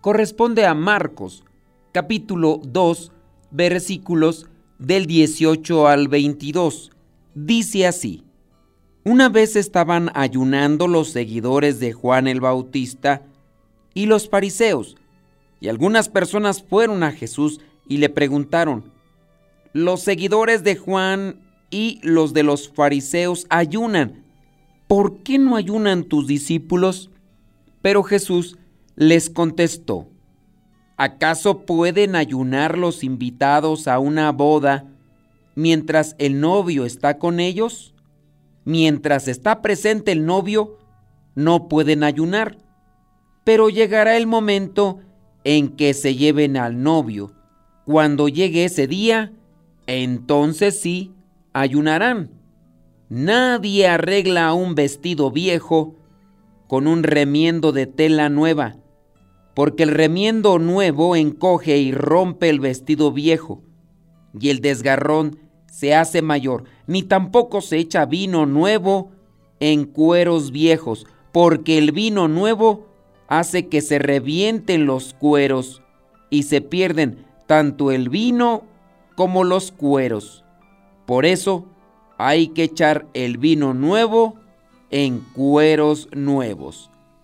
corresponde a Marcos, capítulo 2, versículos del 18 al 22. Dice así, Una vez estaban ayunando los seguidores de Juan el Bautista y los fariseos, y algunas personas fueron a Jesús y le preguntaron, Los seguidores de Juan y los de los fariseos ayunan, ¿por qué no ayunan tus discípulos? Pero Jesús les contestó, ¿acaso pueden ayunar los invitados a una boda mientras el novio está con ellos? Mientras está presente el novio, no pueden ayunar, pero llegará el momento en que se lleven al novio. Cuando llegue ese día, entonces sí ayunarán. Nadie arregla un vestido viejo con un remiendo de tela nueva, porque el remiendo nuevo encoge y rompe el vestido viejo, y el desgarrón se hace mayor, ni tampoco se echa vino nuevo en cueros viejos, porque el vino nuevo hace que se revienten los cueros y se pierden tanto el vino como los cueros. Por eso, hay que echar el vino nuevo en cueros nuevos.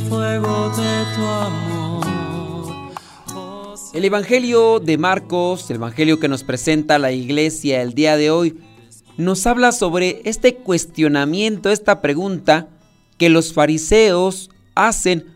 el fuego de tu amor. El Evangelio de Marcos, el Evangelio que nos presenta la iglesia el día de hoy, nos habla sobre este cuestionamiento, esta pregunta que los fariseos hacen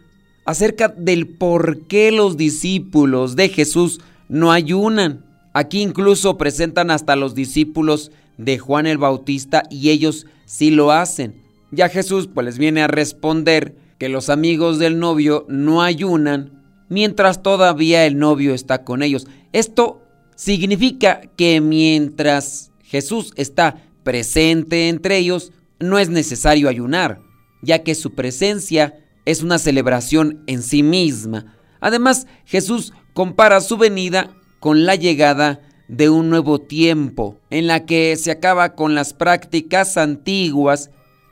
acerca del por qué los discípulos de Jesús no ayunan. Aquí incluso presentan hasta los discípulos de Juan el Bautista y ellos sí lo hacen. Ya Jesús pues les viene a responder que los amigos del novio no ayunan mientras todavía el novio está con ellos. Esto significa que mientras Jesús está presente entre ellos, no es necesario ayunar, ya que su presencia es una celebración en sí misma. Además, Jesús compara su venida con la llegada de un nuevo tiempo, en la que se acaba con las prácticas antiguas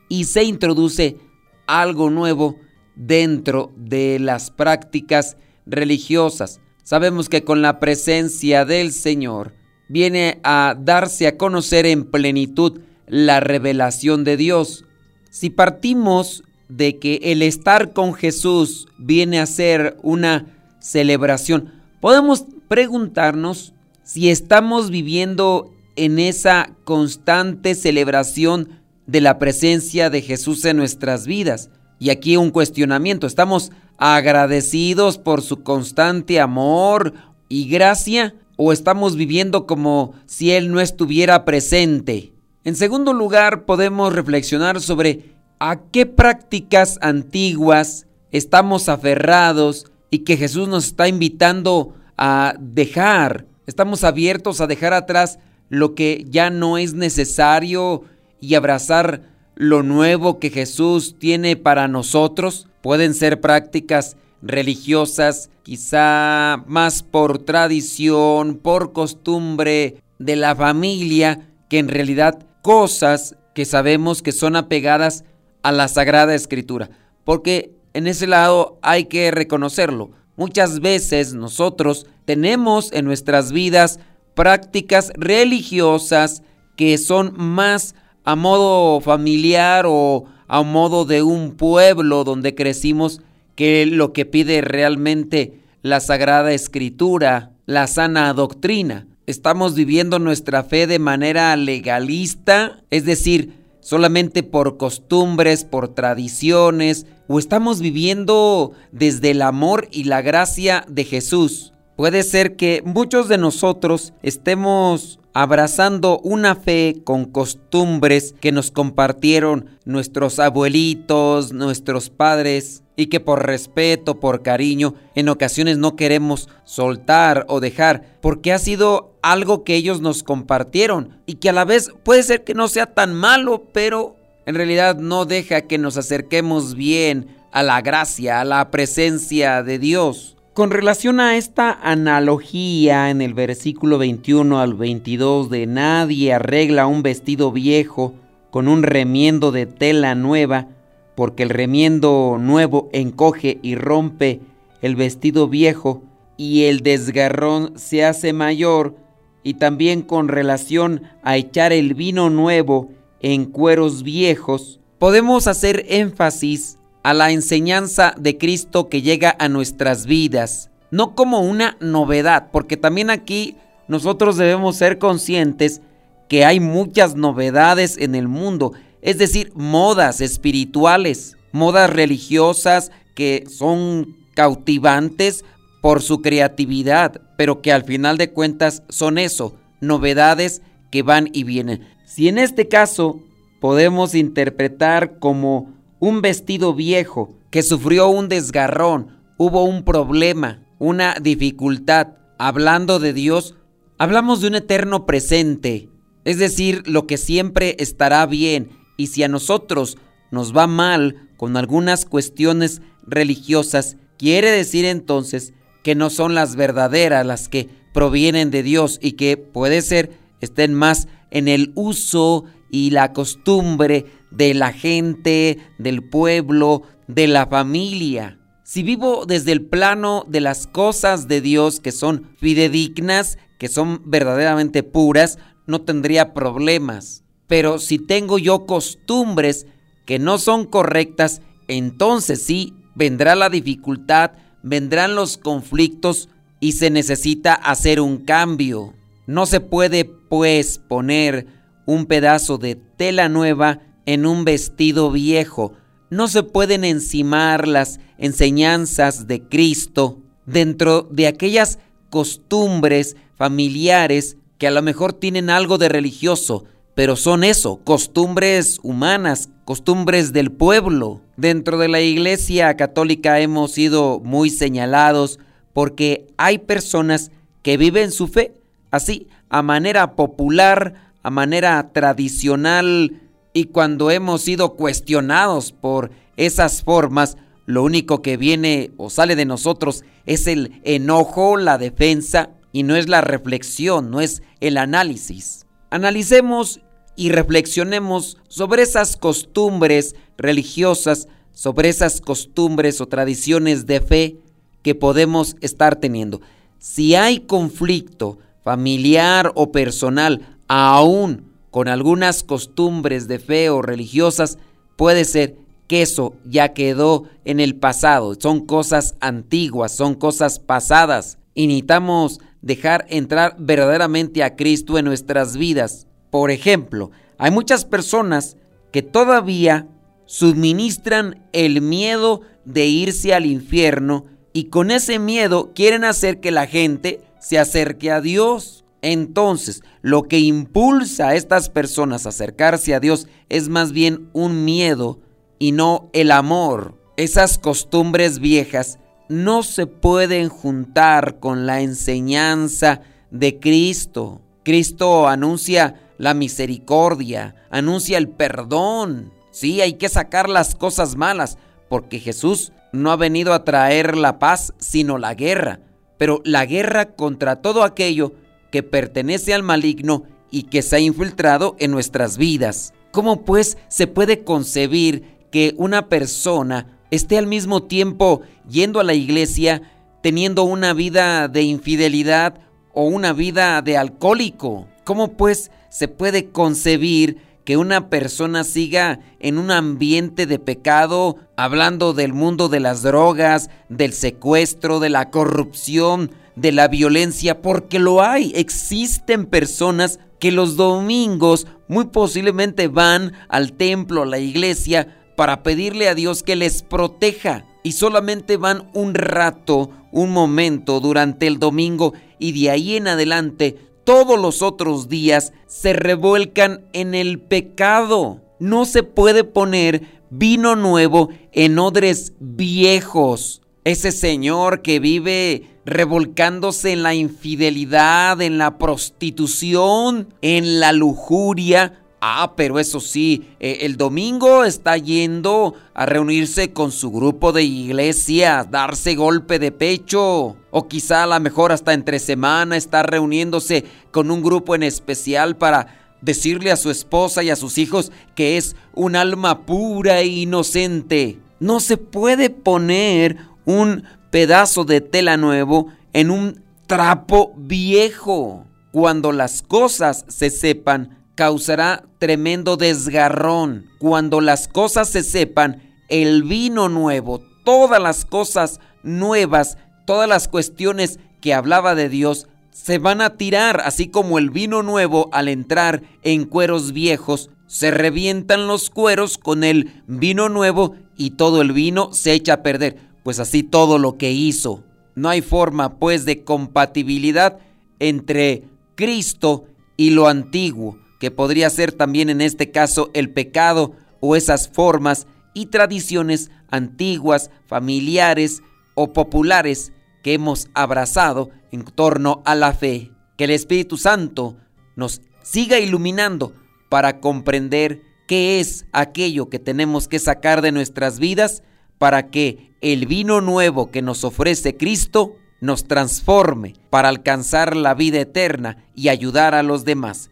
y se introduce algo nuevo dentro de las prácticas religiosas. Sabemos que con la presencia del Señor viene a darse a conocer en plenitud la revelación de Dios. Si partimos de que el estar con Jesús viene a ser una celebración, podemos preguntarnos si estamos viviendo en esa constante celebración de la presencia de Jesús en nuestras vidas. Y aquí un cuestionamiento, ¿estamos agradecidos por su constante amor y gracia o estamos viviendo como si Él no estuviera presente? En segundo lugar, podemos reflexionar sobre a qué prácticas antiguas estamos aferrados y que Jesús nos está invitando a dejar Estamos abiertos a dejar atrás lo que ya no es necesario y abrazar lo nuevo que Jesús tiene para nosotros. Pueden ser prácticas religiosas, quizá más por tradición, por costumbre de la familia, que en realidad cosas que sabemos que son apegadas a la Sagrada Escritura. Porque en ese lado hay que reconocerlo. Muchas veces nosotros tenemos en nuestras vidas prácticas religiosas que son más a modo familiar o a modo de un pueblo donde crecimos que lo que pide realmente la Sagrada Escritura, la sana doctrina. Estamos viviendo nuestra fe de manera legalista, es decir, solamente por costumbres, por tradiciones, o estamos viviendo desde el amor y la gracia de Jesús. Puede ser que muchos de nosotros estemos abrazando una fe con costumbres que nos compartieron nuestros abuelitos, nuestros padres, y que por respeto, por cariño, en ocasiones no queremos soltar o dejar, porque ha sido algo que ellos nos compartieron y que a la vez puede ser que no sea tan malo, pero en realidad no deja que nos acerquemos bien a la gracia, a la presencia de Dios. Con relación a esta analogía en el versículo 21 al 22 de nadie arregla un vestido viejo con un remiendo de tela nueva, porque el remiendo nuevo encoge y rompe el vestido viejo y el desgarrón se hace mayor, y también con relación a echar el vino nuevo en cueros viejos, podemos hacer énfasis a la enseñanza de Cristo que llega a nuestras vidas, no como una novedad, porque también aquí nosotros debemos ser conscientes que hay muchas novedades en el mundo, es decir, modas espirituales, modas religiosas que son cautivantes por su creatividad, pero que al final de cuentas son eso, novedades que van y vienen. Si en este caso podemos interpretar como un vestido viejo que sufrió un desgarrón, hubo un problema, una dificultad. Hablando de Dios, hablamos de un eterno presente, es decir, lo que siempre estará bien. Y si a nosotros nos va mal con algunas cuestiones religiosas, quiere decir entonces que no son las verdaderas, las que provienen de Dios y que puede ser estén más en el uso y la costumbre de la gente, del pueblo, de la familia. Si vivo desde el plano de las cosas de Dios que son fidedignas, que son verdaderamente puras, no tendría problemas. Pero si tengo yo costumbres que no son correctas, entonces sí vendrá la dificultad, vendrán los conflictos y se necesita hacer un cambio. No se puede pues poner un pedazo de tela nueva en un vestido viejo. No se pueden encimar las enseñanzas de Cristo dentro de aquellas costumbres familiares que a lo mejor tienen algo de religioso, pero son eso, costumbres humanas, costumbres del pueblo. Dentro de la Iglesia Católica hemos sido muy señalados porque hay personas que viven su fe así, a manera popular, a manera tradicional, y cuando hemos sido cuestionados por esas formas, lo único que viene o sale de nosotros es el enojo, la defensa, y no es la reflexión, no es el análisis. Analicemos y reflexionemos sobre esas costumbres religiosas, sobre esas costumbres o tradiciones de fe que podemos estar teniendo. Si hay conflicto familiar o personal, aún con algunas costumbres de fe o religiosas, puede ser que eso ya quedó en el pasado. Son cosas antiguas, son cosas pasadas. Y necesitamos dejar entrar verdaderamente a Cristo en nuestras vidas. Por ejemplo, hay muchas personas que todavía suministran el miedo de irse al infierno y con ese miedo quieren hacer que la gente se acerque a Dios. Entonces, lo que impulsa a estas personas a acercarse a Dios es más bien un miedo y no el amor. Esas costumbres viejas no se pueden juntar con la enseñanza de Cristo. Cristo anuncia la misericordia, anuncia el perdón. Sí, hay que sacar las cosas malas, porque Jesús no ha venido a traer la paz, sino la guerra, pero la guerra contra todo aquello que pertenece al maligno y que se ha infiltrado en nuestras vidas. ¿Cómo pues se puede concebir que una persona esté al mismo tiempo yendo a la iglesia, teniendo una vida de infidelidad o una vida de alcohólico? ¿Cómo pues se puede concebir que una persona siga en un ambiente de pecado, hablando del mundo de las drogas, del secuestro, de la corrupción, de la violencia, porque lo hay. Existen personas que los domingos muy posiblemente van al templo, a la iglesia, para pedirle a Dios que les proteja. Y solamente van un rato, un momento durante el domingo y de ahí en adelante todos los otros días se revuelcan en el pecado. No se puede poner vino nuevo en odres viejos. Ese señor que vive revolcándose en la infidelidad, en la prostitución, en la lujuria, Ah, pero eso sí, eh, el domingo está yendo a reunirse con su grupo de iglesia, darse golpe de pecho. O quizá a lo mejor hasta entre semana está reuniéndose con un grupo en especial para decirle a su esposa y a sus hijos que es un alma pura e inocente. No se puede poner un pedazo de tela nuevo en un trapo viejo. Cuando las cosas se sepan, causará tremendo desgarrón. Cuando las cosas se sepan, el vino nuevo, todas las cosas nuevas, todas las cuestiones que hablaba de Dios, se van a tirar, así como el vino nuevo al entrar en cueros viejos, se revientan los cueros con el vino nuevo y todo el vino se echa a perder. Pues así todo lo que hizo. No hay forma pues de compatibilidad entre Cristo y lo antiguo que podría ser también en este caso el pecado o esas formas y tradiciones antiguas, familiares o populares que hemos abrazado en torno a la fe. Que el Espíritu Santo nos siga iluminando para comprender qué es aquello que tenemos que sacar de nuestras vidas para que el vino nuevo que nos ofrece Cristo nos transforme para alcanzar la vida eterna y ayudar a los demás.